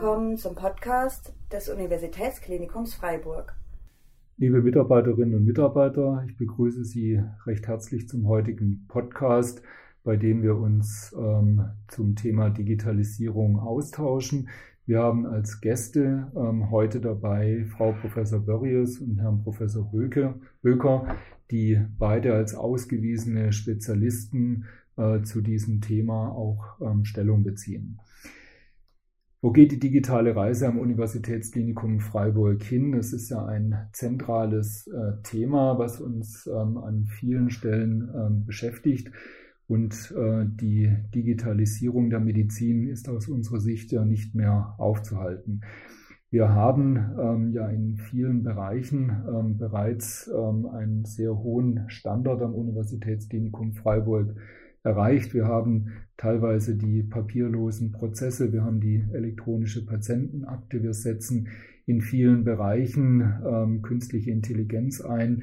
willkommen zum Podcast des Universitätsklinikums Freiburg. Liebe Mitarbeiterinnen und Mitarbeiter, ich begrüße Sie recht herzlich zum heutigen Podcast, bei dem wir uns ähm, zum Thema Digitalisierung austauschen. Wir haben als Gäste ähm, heute dabei Frau Professor Börries und Herrn Professor Böke, Böker, die beide als ausgewiesene Spezialisten äh, zu diesem Thema auch ähm, Stellung beziehen. Wo geht die digitale Reise am Universitätsklinikum Freiburg hin? Das ist ja ein zentrales äh, Thema, was uns ähm, an vielen Stellen ähm, beschäftigt. Und äh, die Digitalisierung der Medizin ist aus unserer Sicht ja nicht mehr aufzuhalten. Wir haben ähm, ja in vielen Bereichen ähm, bereits ähm, einen sehr hohen Standard am Universitätsklinikum Freiburg erreicht. Wir haben teilweise die papierlosen Prozesse, wir haben die elektronische Patientenakte, wir setzen in vielen Bereichen ähm, künstliche Intelligenz ein,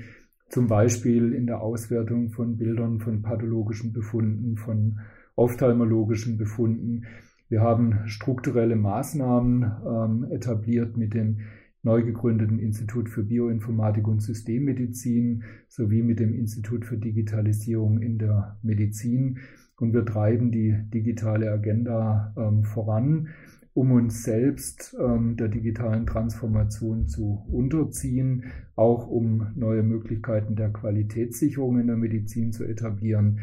zum Beispiel in der Auswertung von Bildern von pathologischen Befunden, von ophthalmologischen Befunden. Wir haben strukturelle Maßnahmen ähm, etabliert mit dem neu gegründeten Institut für Bioinformatik und Systemmedizin sowie mit dem Institut für Digitalisierung in der Medizin. Und wir treiben die digitale Agenda ähm, voran, um uns selbst ähm, der digitalen Transformation zu unterziehen, auch um neue Möglichkeiten der Qualitätssicherung in der Medizin zu etablieren.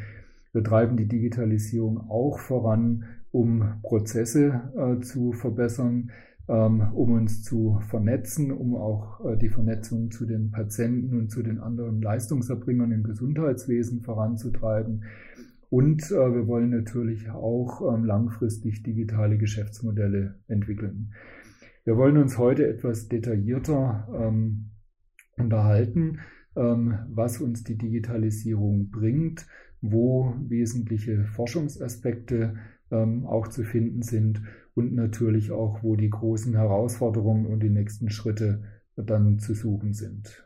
Wir treiben die Digitalisierung auch voran, um Prozesse äh, zu verbessern, um uns zu vernetzen, um auch äh, die Vernetzung zu den Patienten und zu den anderen Leistungserbringern im Gesundheitswesen voranzutreiben. Und äh, wir wollen natürlich auch ähm, langfristig digitale Geschäftsmodelle entwickeln. Wir wollen uns heute etwas detaillierter ähm, unterhalten, was uns die Digitalisierung bringt, wo wesentliche Forschungsaspekte auch zu finden sind und natürlich auch, wo die großen Herausforderungen und die nächsten Schritte dann zu suchen sind.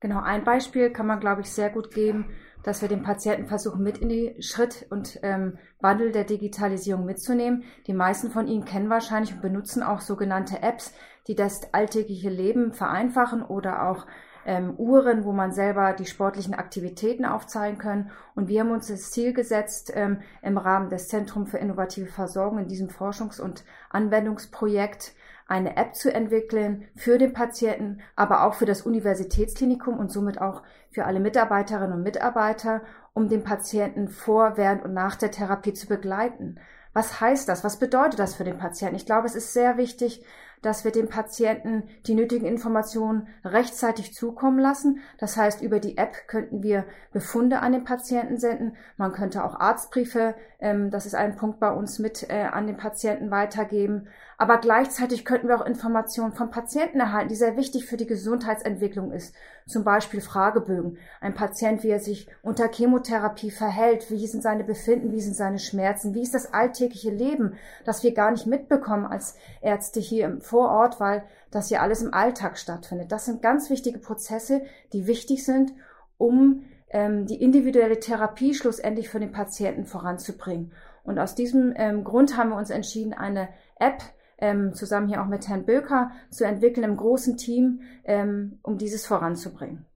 Genau, ein Beispiel kann man, glaube ich, sehr gut geben, dass wir den Patienten versuchen, mit in die Schritt und ähm, Wandel der Digitalisierung mitzunehmen. Die meisten von Ihnen kennen wahrscheinlich und benutzen auch sogenannte Apps, die das alltägliche Leben vereinfachen oder auch ähm, Uhren, wo man selber die sportlichen Aktivitäten aufzeigen können. Und wir haben uns das Ziel gesetzt, ähm, im Rahmen des Zentrum für innovative Versorgung in diesem Forschungs- und Anwendungsprojekt eine App zu entwickeln für den Patienten, aber auch für das Universitätsklinikum und somit auch für alle Mitarbeiterinnen und Mitarbeiter, um den Patienten vor, während und nach der Therapie zu begleiten. Was heißt das? Was bedeutet das für den Patienten? Ich glaube, es ist sehr wichtig, dass wir dem Patienten die nötigen Informationen rechtzeitig zukommen lassen. Das heißt, über die App könnten wir Befunde an den Patienten senden. Man könnte auch Arztbriefe, ähm, das ist ein Punkt bei uns, mit äh, an den Patienten weitergeben. Aber gleichzeitig könnten wir auch Informationen vom Patienten erhalten, die sehr wichtig für die Gesundheitsentwicklung ist. Zum Beispiel Fragebögen. Ein Patient, wie er sich unter Chemotherapie verhält, wie sind seine Befinden, wie sind seine Schmerzen, wie ist das alltägliche Leben, das wir gar nicht mitbekommen als Ärzte hier im vor Ort, weil das hier alles im Alltag stattfindet. Das sind ganz wichtige Prozesse, die wichtig sind, um ähm, die individuelle Therapie schlussendlich für den Patienten voranzubringen. Und aus diesem ähm, Grund haben wir uns entschieden, eine App ähm, zusammen hier auch mit Herrn Böker zu entwickeln im großen Team, ähm, um dieses voranzubringen.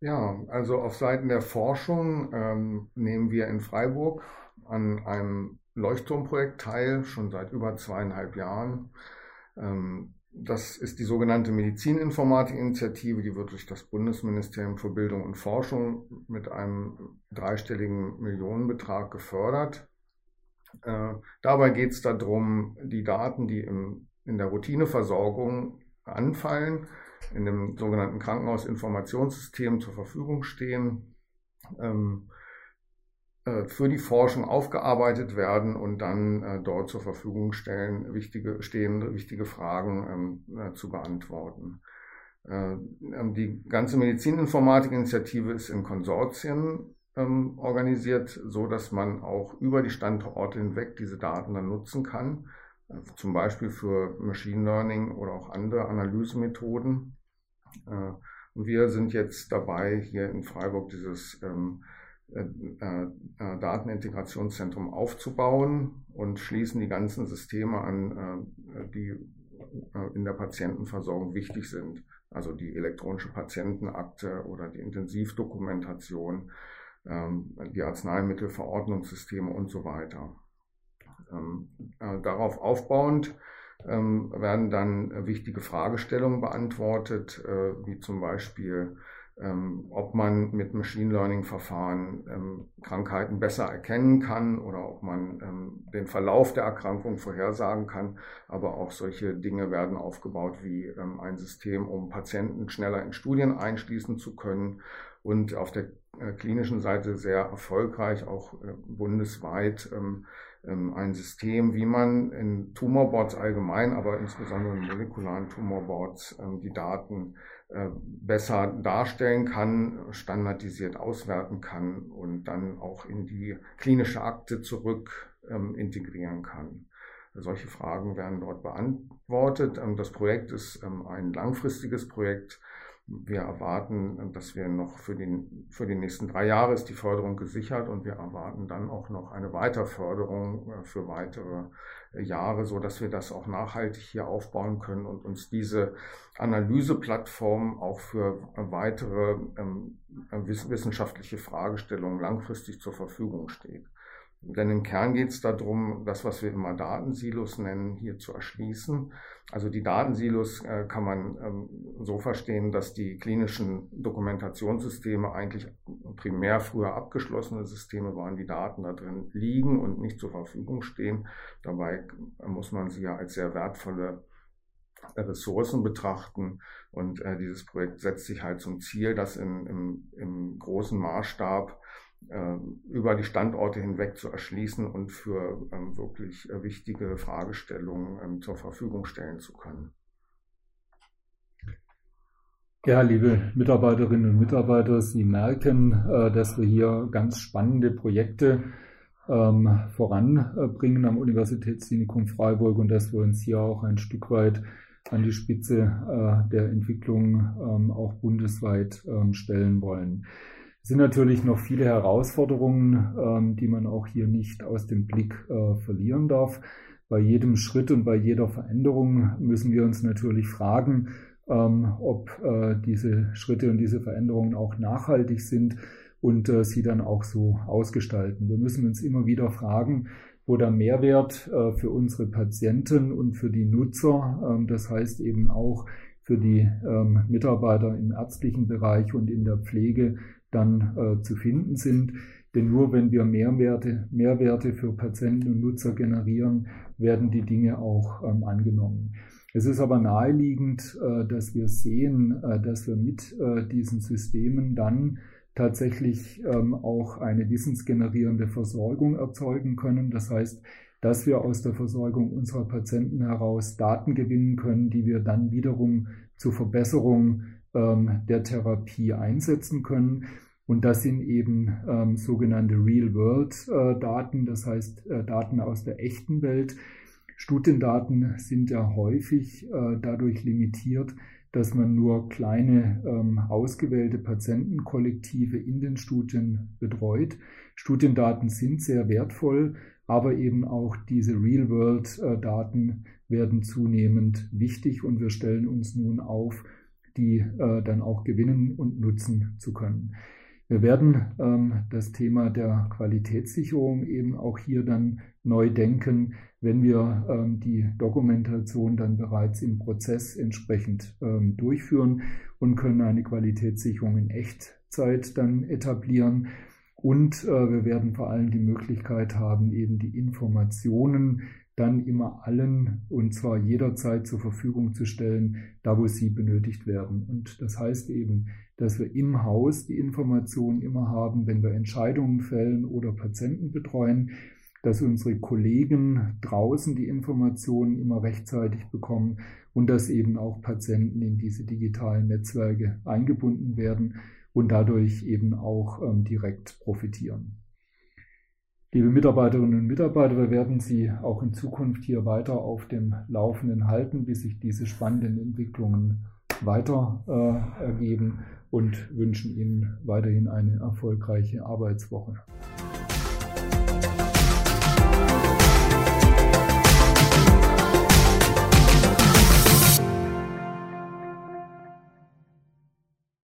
Ja, also auf Seiten der Forschung ähm, nehmen wir in Freiburg an einem Leuchtturmprojekt teil, schon seit über zweieinhalb Jahren. Ähm, das ist die sogenannte Medizininformatik-Initiative, die wird durch das Bundesministerium für Bildung und Forschung mit einem dreistelligen Millionenbetrag gefördert. Äh, dabei geht es darum, die Daten, die im, in der Routineversorgung anfallen, in dem sogenannten Krankenhausinformationssystem zur Verfügung stehen, ähm, äh, für die Forschung aufgearbeitet werden und dann äh, dort zur Verfügung stellen, wichtige, stehen wichtige Fragen ähm, äh, zu beantworten. Äh, ähm, die ganze Medizininformatik-Initiative ist in Konsortien ähm, organisiert, so dass man auch über die Standorte hinweg diese Daten dann nutzen kann, äh, zum Beispiel für Machine Learning oder auch andere Analysemethoden. Äh, und wir sind jetzt dabei, hier in Freiburg dieses Datenintegrationszentrum aufzubauen und schließen die ganzen Systeme an, die in der Patientenversorgung wichtig sind. Also die elektronische Patientenakte oder die Intensivdokumentation, ähm, die Arzneimittelverordnungssysteme und so weiter. Ähm, äh, darauf aufbauend ähm, werden dann wichtige Fragestellungen beantwortet, äh, wie zum Beispiel, ähm, ob man mit Machine Learning Verfahren ähm, Krankheiten besser erkennen kann oder ob man ähm, den Verlauf der Erkrankung vorhersagen kann. Aber auch solche Dinge werden aufgebaut wie ähm, ein System, um Patienten schneller in Studien einschließen zu können und auf der äh, klinischen Seite sehr erfolgreich, auch äh, bundesweit ähm, ähm, ein System, wie man in Tumorboards allgemein, aber insbesondere in molekularen Tumorboards die Daten besser darstellen kann, standardisiert auswerten kann und dann auch in die klinische Akte zurück ähm, integrieren kann. Solche Fragen werden dort beantwortet. Das Projekt ist ein langfristiges Projekt wir erwarten, dass wir noch für, den, für die nächsten drei Jahre ist die Förderung gesichert und wir erwarten dann auch noch eine Weiterförderung äh, für weitere äh, Jahre, so dass wir das auch nachhaltig hier aufbauen können und uns diese Analyseplattform auch für weitere ähm, wissenschaftliche Fragestellungen langfristig zur Verfügung steht. Denn im Kern geht es darum, das, was wir immer Datensilos nennen, hier zu erschließen. Also die Datensilos äh, kann man ähm, so verstehen, dass die klinischen Dokumentationssysteme eigentlich primär früher abgeschlossene Systeme waren, die Daten da drin liegen und nicht zur Verfügung stehen. Dabei muss man sie ja als sehr wertvolle Ressourcen betrachten. Und äh, dieses Projekt setzt sich halt zum Ziel, das in, im, im großen Maßstab äh, über die Standorte hinweg zu erschließen und für ähm, wirklich äh, wichtige Fragestellungen ähm, zur Verfügung stellen zu können. Ja, liebe Mitarbeiterinnen und Mitarbeiter, Sie merken, äh, dass wir hier ganz spannende Projekte ähm, voranbringen am Universitätsklinikum Freiburg und dass wir uns hier auch ein Stück weit an die Spitze der Entwicklung auch bundesweit stellen wollen. Es sind natürlich noch viele Herausforderungen, ähm, die man auch hier nicht aus dem Blick äh, verlieren darf. Bei jedem Schritt und bei jeder Veränderung müssen wir uns natürlich fragen, ähm, ob äh, diese Schritte und diese Veränderungen auch nachhaltig sind und äh, sie dann auch so ausgestalten. Wir müssen uns immer wieder fragen, wo der Mehrwert äh, für unsere Patienten und für die Nutzer, ähm, das heißt eben auch für die ähm, Mitarbeiter im ärztlichen Bereich und in der Pflege dann äh, zu finden sind. Denn nur wenn wir Mehrwerte, Mehrwerte für Patienten und Nutzer generieren, werden die Dinge auch ähm, angenommen. Es ist aber naheliegend, äh, dass wir sehen, äh, dass wir mit äh, diesen Systemen dann tatsächlich ähm, auch eine wissensgenerierende Versorgung erzeugen können. Das heißt, dass wir aus der Versorgung unserer Patienten heraus Daten gewinnen können, die wir dann wiederum zur Verbesserung ähm, der Therapie einsetzen können. Und das sind eben ähm, sogenannte Real-World-Daten, das heißt äh, Daten aus der echten Welt. Studiendaten sind ja häufig äh, dadurch limitiert, dass man nur kleine ähm, ausgewählte Patientenkollektive in den Studien betreut. Studiendaten sind sehr wertvoll, aber eben auch diese Real-World-Daten werden zunehmend wichtig und wir stellen uns nun auf, die äh, dann auch gewinnen und nutzen zu können. Wir werden ähm, das Thema der Qualitätssicherung eben auch hier dann neu denken, wenn wir ähm, die Dokumentation dann bereits im Prozess entsprechend ähm, durchführen und können eine Qualitätssicherung in Echtzeit dann etablieren. Und äh, wir werden vor allem die Möglichkeit haben, eben die Informationen dann immer allen und zwar jederzeit zur Verfügung zu stellen, da wo sie benötigt werden. Und das heißt eben, dass wir im Haus die Informationen immer haben, wenn wir Entscheidungen fällen oder Patienten betreuen, dass unsere Kollegen draußen die Informationen immer rechtzeitig bekommen und dass eben auch Patienten in diese digitalen Netzwerke eingebunden werden und dadurch eben auch ähm, direkt profitieren. Liebe Mitarbeiterinnen und Mitarbeiter, wir werden Sie auch in Zukunft hier weiter auf dem Laufenden halten, bis sich diese spannenden Entwicklungen weiter äh, ergeben. und wünschen Ihnen weiterhin eine erfolgreiche Arbeitswoche.